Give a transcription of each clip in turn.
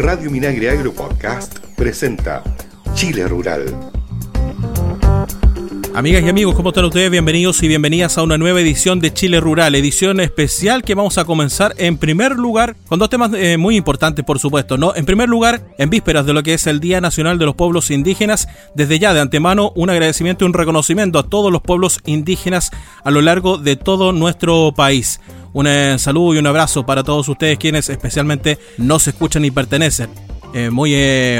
Radio Minagre Agro Podcast presenta Chile Rural. Amigas y amigos, ¿cómo están ustedes? Bienvenidos y bienvenidas a una nueva edición de Chile Rural, edición especial que vamos a comenzar en primer lugar con dos temas eh, muy importantes, por supuesto, ¿no? En primer lugar, en vísperas de lo que es el Día Nacional de los Pueblos Indígenas, desde ya de antemano un agradecimiento y un reconocimiento a todos los pueblos indígenas a lo largo de todo nuestro país. Un eh, saludo y un abrazo para todos ustedes quienes especialmente no se escuchan y pertenecen. Eh, muy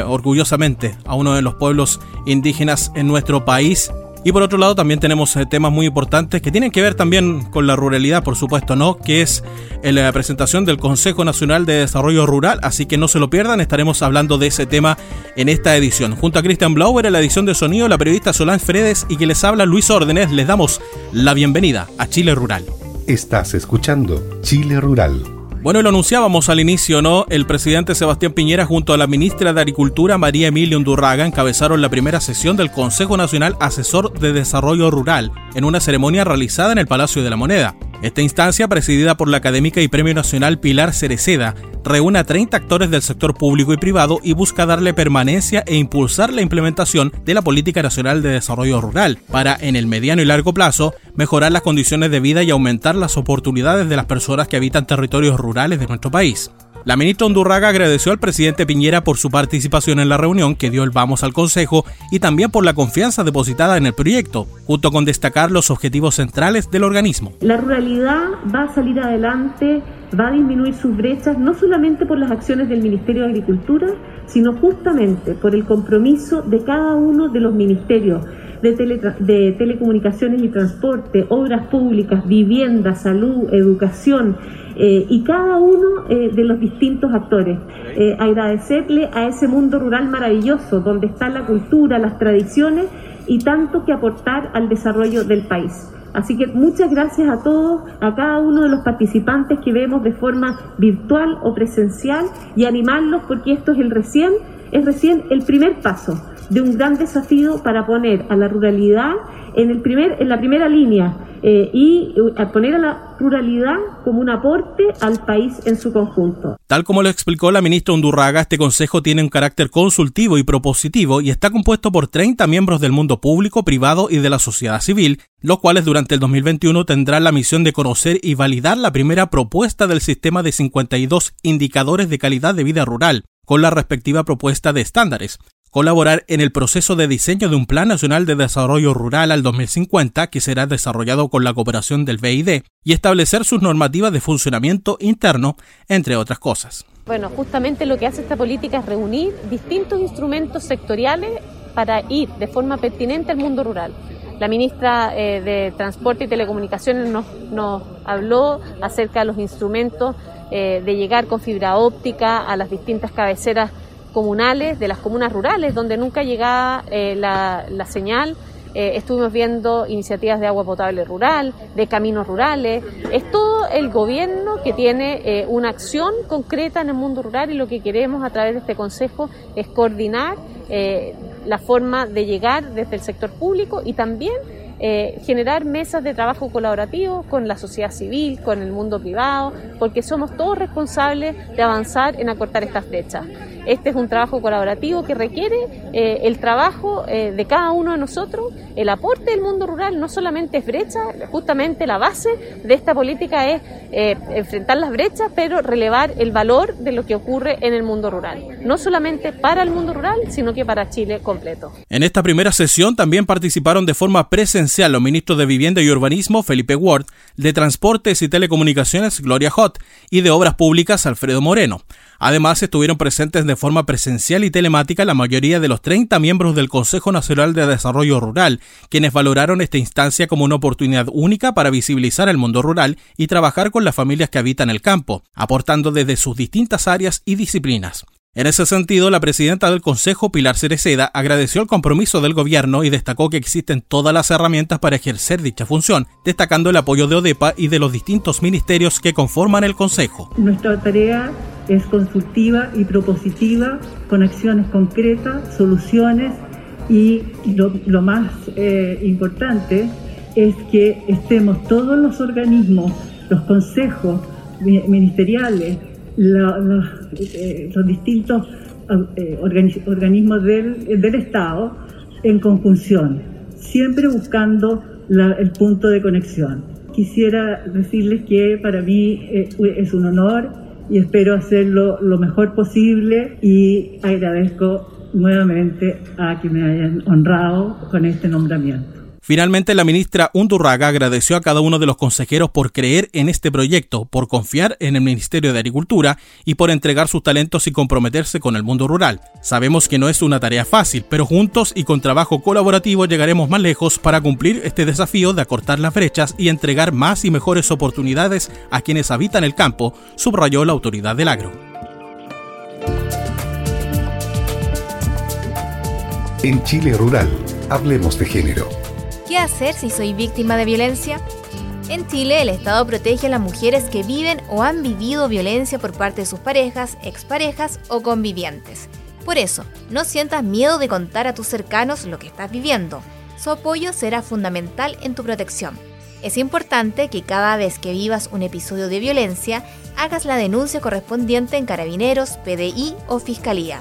orgullosamente a uno de los pueblos indígenas en nuestro país y por otro lado también tenemos eh, temas muy importantes que tienen que ver también con la ruralidad, por supuesto, ¿no? Que es eh, la presentación del Consejo Nacional de Desarrollo Rural, así que no se lo pierdan, estaremos hablando de ese tema en esta edición. Junto a Cristian Blauer en la edición de sonido, la periodista Solange Fredes y que les habla Luis Órdenes, les damos la bienvenida a Chile Rural. Estás escuchando Chile Rural bueno, lo anunciábamos al inicio, ¿no? El presidente Sebastián Piñera junto a la ministra de Agricultura María Emilia Undurraga encabezaron la primera sesión del Consejo Nacional Asesor de Desarrollo Rural en una ceremonia realizada en el Palacio de la Moneda. Esta instancia, presidida por la académica y Premio Nacional Pilar Cereceda, reúne a 30 actores del sector público y privado y busca darle permanencia e impulsar la implementación de la Política Nacional de Desarrollo Rural para, en el mediano y largo plazo, mejorar las condiciones de vida y aumentar las oportunidades de las personas que habitan territorios rurales de nuestro país. La ministra Undurraga agradeció al presidente Piñera por su participación en la reunión que dio el vamos al Consejo y también por la confianza depositada en el proyecto, junto con destacar los objetivos centrales del organismo. La ruralidad va a salir adelante, va a disminuir sus brechas, no solamente por las acciones del Ministerio de Agricultura, sino justamente por el compromiso de cada uno de los ministerios de, telecomunicaciones y transporte, obras públicas, vivienda, salud, educación eh, y cada uno eh, de los distintos actores. Eh, agradecerle a ese mundo rural maravilloso donde está la cultura, las tradiciones y tanto que aportar al desarrollo del país. Así que muchas gracias a todos, a cada uno de los participantes que vemos de forma virtual o presencial y animarlos porque esto es el recién, es recién el primer paso de un gran desafío para poner a la ruralidad en, el primer, en la primera línea eh, y eh, poner a la ruralidad como un aporte al país en su conjunto. Tal como lo explicó la ministra Undurraga, este consejo tiene un carácter consultivo y propositivo y está compuesto por 30 miembros del mundo público, privado y de la sociedad civil, los cuales durante el 2021 tendrán la misión de conocer y validar la primera propuesta del sistema de 52 indicadores de calidad de vida rural, con la respectiva propuesta de estándares, colaborar en el proceso de diseño de un Plan Nacional de Desarrollo Rural al 2050 que será desarrollado con la cooperación del BID y establecer sus normativas de funcionamiento interno, entre otras cosas. Bueno, justamente lo que hace esta política es reunir distintos instrumentos sectoriales para ir de forma pertinente al mundo rural. La ministra eh, de Transporte y Telecomunicaciones nos, habló acerca de los instrumentos eh, de llegar con fibra óptica a las distintas cabeceras comunales, de las comunas rurales, donde nunca llegaba eh, la, señal. Eh, estuvimos viendo iniciativas de agua potable rural, de caminos rurales. Es todo el gobierno que tiene eh, una acción concreta en el mundo rural y lo que queremos a través de este consejo es coordinar la forma de llegar desde el sector público y también generar mesas de trabajo colaborativo con la sociedad civil, con el mundo privado, porque somos todos responsables de avanzar en acortar estas brechas. Este es un trabajo colaborativo que requiere eh, el trabajo eh, de cada uno de nosotros. El aporte del mundo rural no solamente es brecha, justamente la base de esta política es eh, enfrentar las brechas, pero relevar el valor de lo que ocurre en el mundo rural. No solamente para el mundo rural, sino que para Chile completo. En esta primera sesión también participaron de forma presencial los ministros de Vivienda y Urbanismo, Felipe Ward, de Transportes y Telecomunicaciones, Gloria Hot, y de Obras Públicas, Alfredo Moreno. Además, estuvieron presentes de forma presencial y telemática la mayoría de los 30 miembros del Consejo Nacional de Desarrollo Rural, quienes valoraron esta instancia como una oportunidad única para visibilizar el mundo rural y trabajar con las familias que habitan el campo, aportando desde sus distintas áreas y disciplinas. En ese sentido, la presidenta del Consejo, Pilar Cereceda, agradeció el compromiso del gobierno y destacó que existen todas las herramientas para ejercer dicha función, destacando el apoyo de ODEPA y de los distintos ministerios que conforman el Consejo. Nuestra tarea es consultiva y propositiva, con acciones concretas, soluciones y lo, más eh, importante es que estemos todos los organismos, los consejos ministeriales, eh, los distintos eh, organismos del, del, Estado en conjunción, siempre buscando el punto de conexión. Quisiera decirles que para mí es un honor y espero hacerlo lo mejor posible y agradezco nuevamente a que me hayan honrado con este nombramiento. Finalmente, la ministra Undurraga agradeció a cada uno de los consejeros por creer en este proyecto, por confiar en el Ministerio de Agricultura y por entregar sus talentos y comprometerse con el mundo rural. Sabemos que no es una tarea fácil, pero juntos y con trabajo colaborativo llegaremos más lejos para cumplir este desafío de acortar las brechas y entregar más y mejores oportunidades a quienes habitan el campo, subrayó la autoridad del agro. En Chile Rural, hablemos de género. ¿Qué hacer si soy víctima de violencia? En Chile, el Estado protege a las mujeres que viven o han vivido violencia por parte de sus parejas, exparejas o convivientes. Por eso, no sientas miedo de contar a tus cercanos lo que estás viviendo. Su apoyo será fundamental en tu protección. Es importante que cada vez que vivas un episodio de violencia, hagas la denuncia correspondiente en carabineros, PDI o Fiscalía.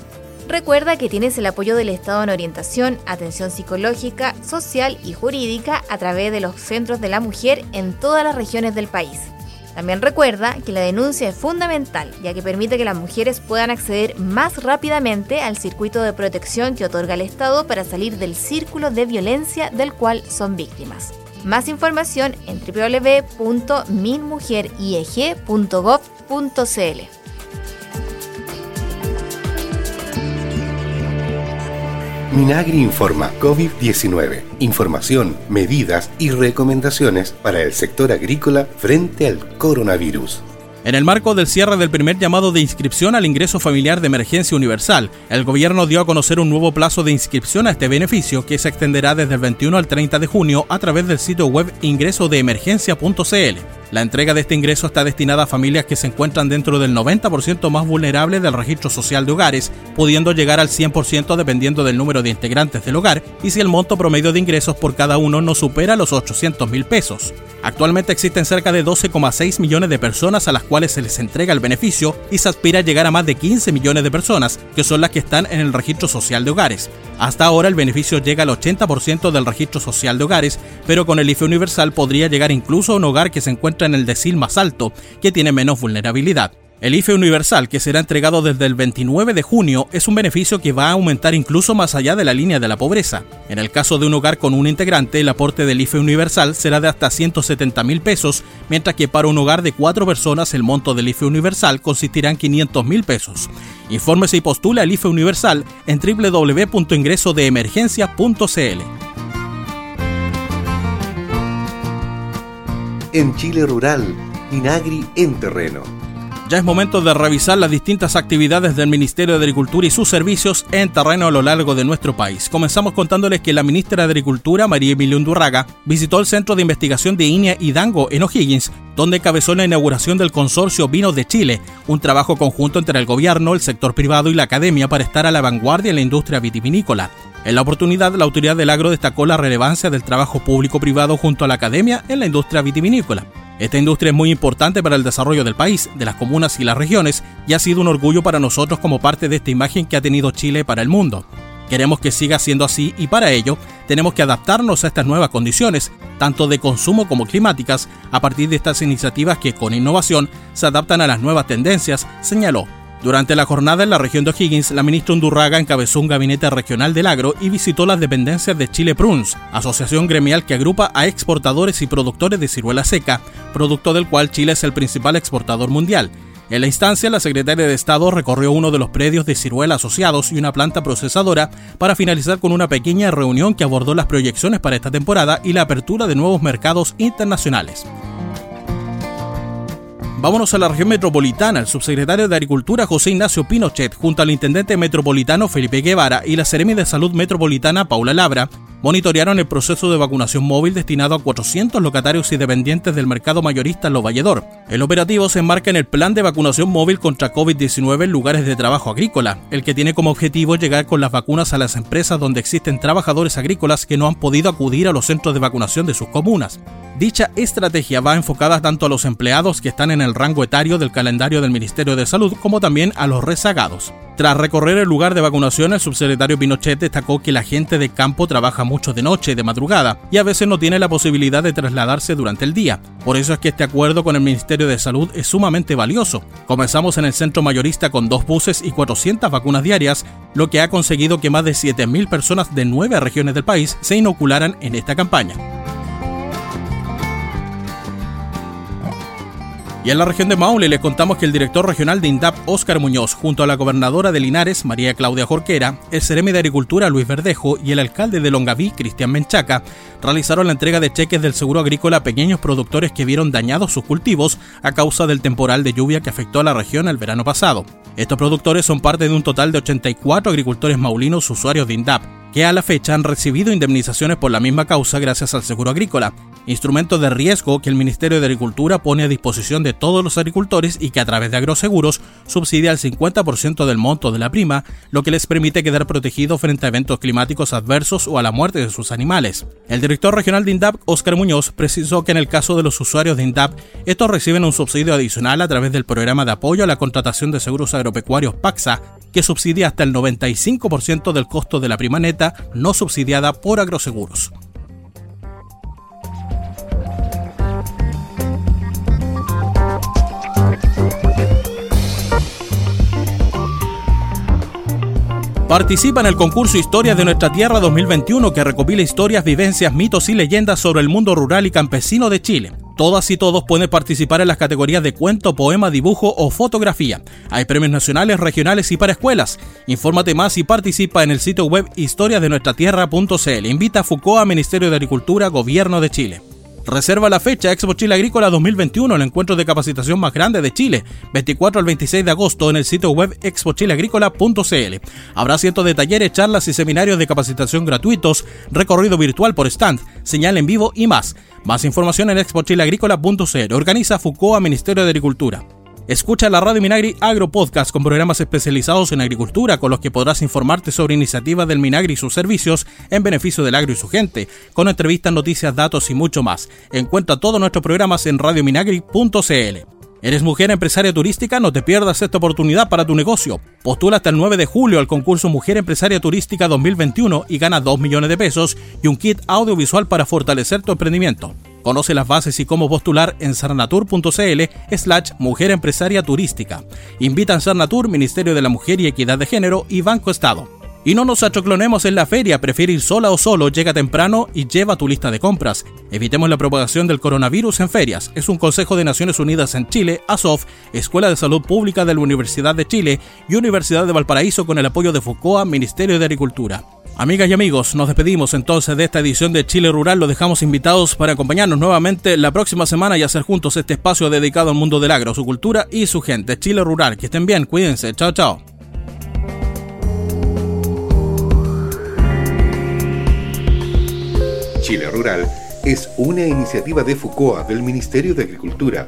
Recuerda que tienes el apoyo del Estado en orientación, atención psicológica, social y jurídica a través de los centros de la mujer en todas las regiones del país. También recuerda que la denuncia es fundamental, ya que permite que las mujeres puedan acceder más rápidamente al circuito de protección que otorga el Estado para salir del círculo de violencia del cual son víctimas. Más información en www.minmujerieg.gov.cl. Minagri informa COVID-19. Información, medidas y recomendaciones para el sector agrícola frente al coronavirus. En el marco del cierre del primer llamado de inscripción al ingreso familiar de emergencia universal, el gobierno dio a conocer un nuevo plazo de inscripción a este beneficio que se extenderá desde el 21 al 30 de junio a través del sitio web ingresodeemergencia.cl. La entrega de este ingreso está destinada a familias que se encuentran dentro del 90% más vulnerable del registro social de hogares, pudiendo llegar al 100% dependiendo del número de integrantes del hogar y si el monto promedio de ingresos por cada uno no supera los 800 mil pesos. Actualmente existen cerca de 12,6 millones de personas a las cuales se les entrega el beneficio y se aspira a llegar a más de 15 millones de personas, que son las que están en el registro social de hogares. Hasta ahora el beneficio llega al 80% del registro social de hogares, pero con el IFE universal podría llegar incluso a un hogar que se encuentra en el decil más alto, que tiene menos vulnerabilidad. El IFE universal, que será entregado desde el 29 de junio, es un beneficio que va a aumentar incluso más allá de la línea de la pobreza. En el caso de un hogar con un integrante, el aporte del IFE universal será de hasta 170 mil pesos, mientras que para un hogar de cuatro personas el monto del IFE universal consistirá en 500 mil pesos. Infórmese y postula el IFE universal en www.ingresodeemergencia.cl. en Chile Rural, Minagri en terreno. Ya es momento de revisar las distintas actividades del Ministerio de Agricultura y sus servicios en terreno a lo largo de nuestro país. Comenzamos contándoles que la ministra de Agricultura, María Emilia Undurraga, visitó el Centro de Investigación de Iña y Dango en O'Higgins, donde encabezó la inauguración del Consorcio Vinos de Chile, un trabajo conjunto entre el gobierno, el sector privado y la academia para estar a la vanguardia en la industria vitivinícola. En la oportunidad, la autoridad del agro destacó la relevancia del trabajo público-privado junto a la academia en la industria vitivinícola. Esta industria es muy importante para el desarrollo del país, de las comunas y las regiones, y ha sido un orgullo para nosotros como parte de esta imagen que ha tenido Chile para el mundo. Queremos que siga siendo así y para ello tenemos que adaptarnos a estas nuevas condiciones, tanto de consumo como climáticas, a partir de estas iniciativas que con innovación se adaptan a las nuevas tendencias, señaló. Durante la jornada en la región de O'Higgins, la ministra Undurraga encabezó un gabinete regional del agro y visitó las dependencias de Chile Pruns, asociación gremial que agrupa a exportadores y productores de ciruela seca, producto del cual Chile es el principal exportador mundial. En la instancia, la secretaria de Estado recorrió uno de los predios de ciruela asociados y una planta procesadora para finalizar con una pequeña reunión que abordó las proyecciones para esta temporada y la apertura de nuevos mercados internacionales. Vámonos a la región metropolitana. El subsecretario de Agricultura José Ignacio Pinochet, junto al intendente metropolitano Felipe Guevara y la Seremi de Salud Metropolitana Paula Labra, monitorearon el proceso de vacunación móvil destinado a 400 locatarios y dependientes del mercado mayorista en Lo Valledor. El operativo se enmarca en el plan de vacunación móvil contra COVID-19 en lugares de trabajo agrícola, el que tiene como objetivo llegar con las vacunas a las empresas donde existen trabajadores agrícolas que no han podido acudir a los centros de vacunación de sus comunas. Dicha estrategia va enfocada tanto a los empleados que están en el el rango etario del calendario del Ministerio de Salud, como también a los rezagados. Tras recorrer el lugar de vacunación, el subsecretario Pinochet destacó que la gente de campo trabaja mucho de noche, de madrugada, y a veces no tiene la posibilidad de trasladarse durante el día. Por eso es que este acuerdo con el Ministerio de Salud es sumamente valioso. Comenzamos en el centro mayorista con dos buses y 400 vacunas diarias, lo que ha conseguido que más de 7.000 personas de nueve regiones del país se inocularan en esta campaña. Y en la región de Maule les contamos que el director regional de INDAP, Óscar Muñoz, junto a la gobernadora de Linares, María Claudia Jorquera, el Ceremi de Agricultura, Luis Verdejo, y el alcalde de Longaví, Cristian Menchaca, realizaron la entrega de cheques del seguro agrícola a pequeños productores que vieron dañados sus cultivos a causa del temporal de lluvia que afectó a la región el verano pasado. Estos productores son parte de un total de 84 agricultores maulinos usuarios de INDAP, que a la fecha han recibido indemnizaciones por la misma causa gracias al seguro agrícola, instrumento de riesgo que el Ministerio de Agricultura pone a disposición de todos los agricultores y que a través de agroseguros subsidia el 50% del monto de la prima, lo que les permite quedar protegidos frente a eventos climáticos adversos o a la muerte de sus animales. El director regional de INDAP, Oscar Muñoz, precisó que en el caso de los usuarios de INDAP, estos reciben un subsidio adicional a través del programa de apoyo a la contratación de seguros agropecuarios PAXA, que subsidia hasta el 95% del costo de la prima neta no subsidiada por agroseguros. Participa en el concurso Historias de nuestra Tierra 2021 que recopila historias, vivencias, mitos y leyendas sobre el mundo rural y campesino de Chile. Todas y todos pueden participar en las categorías de cuento, poema, dibujo o fotografía. Hay premios nacionales, regionales y para escuelas. Infórmate más y participa en el sitio web historiasdenuestratierra.cl. Invita a Foucault Ministerio de Agricultura, Gobierno de Chile. Reserva la fecha Expo Chile Agrícola 2021, el encuentro de capacitación más grande de Chile, 24 al 26 de agosto en el sitio web expochileagrícola.cl. Habrá cientos de talleres, charlas y seminarios de capacitación gratuitos, recorrido virtual por stand, señal en vivo y más. Más información en expochileagrícola.cl. Organiza Foucault Ministerio de Agricultura. Escucha la Radio Minagri Agro Podcast con programas especializados en agricultura con los que podrás informarte sobre iniciativas del Minagri y sus servicios en beneficio del agro y su gente, con entrevistas, noticias, datos y mucho más. Encuentra todos nuestros programas en radiominagri.cl. ¿Eres mujer empresaria turística? No te pierdas esta oportunidad para tu negocio. Postula hasta el 9 de julio al concurso Mujer Empresaria Turística 2021 y gana 2 millones de pesos y un kit audiovisual para fortalecer tu emprendimiento. Conoce las bases y cómo postular en sarnatur.cl slash mujer empresaria turística. Invitan Sarnatur, Ministerio de la Mujer y Equidad de Género y Banco Estado. Y no nos achoclonemos en la feria, prefiere ir sola o solo, llega temprano y lleva tu lista de compras. Evitemos la propagación del coronavirus en ferias. Es un consejo de Naciones Unidas en Chile, ASOF, Escuela de Salud Pública de la Universidad de Chile y Universidad de Valparaíso con el apoyo de FUCOA, Ministerio de Agricultura. Amigas y amigos, nos despedimos entonces de esta edición de Chile Rural. Los dejamos invitados para acompañarnos nuevamente la próxima semana y hacer juntos este espacio dedicado al mundo del agro, su cultura y su gente. Chile Rural, que estén bien, cuídense. Chao, chao. Chile Rural es una iniciativa de FUCOA del Ministerio de Agricultura.